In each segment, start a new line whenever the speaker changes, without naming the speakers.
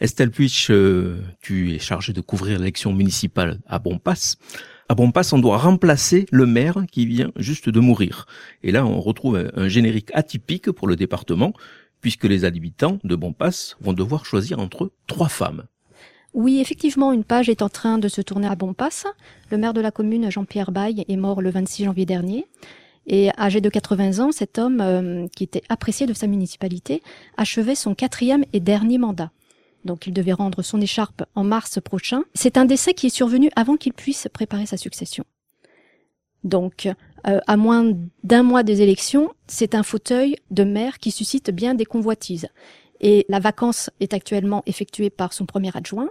Estelle Puich, euh, tu es chargée de couvrir l'élection municipale à Bonpass. À Bonpass, on doit remplacer le maire qui vient juste de mourir. Et là, on retrouve un générique atypique pour le département, puisque les habitants de Bonpass vont devoir choisir entre trois femmes.
Oui, effectivement, une page est en train de se tourner à Bonpass. Le maire de la commune, Jean-Pierre Baille, est mort le 26 janvier dernier. Et âgé de 80 ans, cet homme, euh, qui était apprécié de sa municipalité, achevait son quatrième et dernier mandat donc il devait rendre son écharpe en mars prochain. C'est un décès qui est survenu avant qu'il puisse préparer sa succession. Donc, euh, à moins d'un mois des élections, c'est un fauteuil de maire qui suscite bien des convoitises. Et la vacance est actuellement effectuée par son premier adjoint.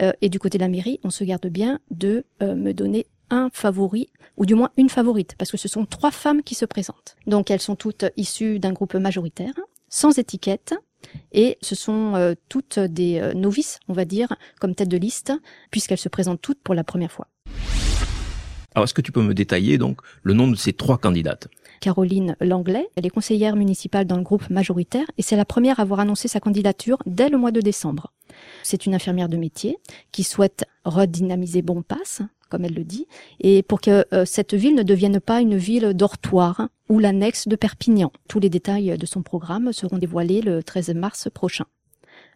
Euh, et du côté de la mairie, on se garde bien de euh, me donner un favori, ou du moins une favorite, parce que ce sont trois femmes qui se présentent. Donc elles sont toutes issues d'un groupe majoritaire, sans étiquette, et ce sont euh, toutes des euh, novices, on va dire, comme tête de liste, puisqu'elles se présentent toutes pour la première fois.
Alors, est-ce que tu peux me détailler donc le nom de ces trois candidates?
Caroline Langlais, elle est conseillère municipale dans le groupe majoritaire et c'est la première à avoir annoncé sa candidature dès le mois de décembre. C'est une infirmière de métier qui souhaite redynamiser Bonpass, comme elle le dit, et pour que euh, cette ville ne devienne pas une ville dortoir ou l'annexe de Perpignan. Tous les détails de son programme seront dévoilés le 13 mars prochain.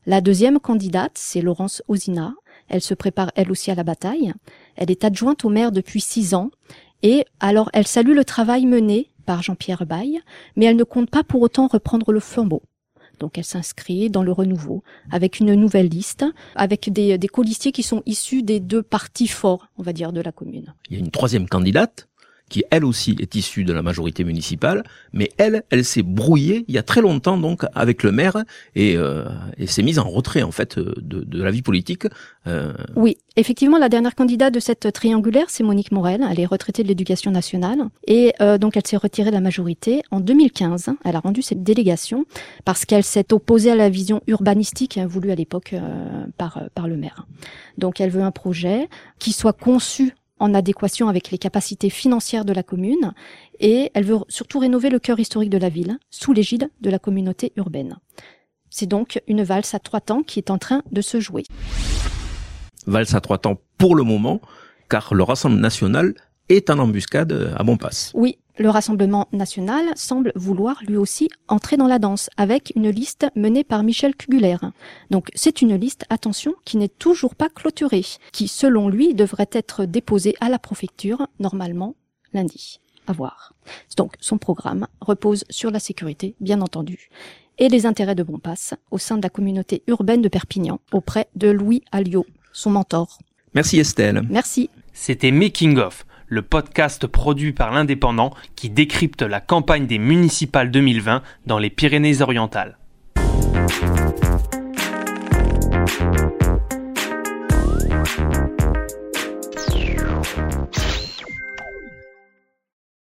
La deuxième candidate, c'est Laurence Ozina. Elle se prépare elle aussi à la bataille. Elle est adjointe au maire depuis six ans et alors elle salue le travail mené par Jean-Pierre Baille, mais elle ne compte pas pour autant reprendre le flambeau. Donc elle s'inscrit dans le renouveau avec une nouvelle liste, avec des, des colistiers qui sont issus des deux partis forts, on va dire, de la commune.
Il y a une troisième candidate qui elle aussi est issue de la majorité municipale, mais elle, elle s'est brouillée il y a très longtemps donc avec le maire et, euh, et s'est mise en retrait en fait de, de la vie politique.
Euh... Oui, effectivement, la dernière candidate de cette triangulaire, c'est Monique Morel. Elle est retraitée de l'éducation nationale et euh, donc elle s'est retirée de la majorité en 2015. Elle a rendu cette délégation parce qu'elle s'est opposée à la vision urbanistique voulue à l'époque euh, par par le maire. Donc elle veut un projet qui soit conçu en adéquation avec les capacités financières de la commune et elle veut surtout rénover le cœur historique de la ville sous l'égide de la communauté urbaine. C'est donc une valse à trois temps qui est en train de se jouer.
Valse à trois temps pour le moment, car le Rassemblement national est en embuscade à Bonpass.
Oui, le Rassemblement national semble vouloir lui aussi entrer dans la danse avec une liste menée par Michel Cuguler. Donc c'est une liste, attention, qui n'est toujours pas clôturée, qui selon lui devrait être déposée à la préfecture normalement lundi. À voir. Donc son programme repose sur la sécurité, bien entendu, et les intérêts de Bonpass au sein de la communauté urbaine de Perpignan auprès de Louis Alliot, son mentor.
Merci Estelle.
Merci.
C'était Making of le podcast produit par l'Indépendant qui décrypte la campagne des municipales 2020 dans les Pyrénées-Orientales.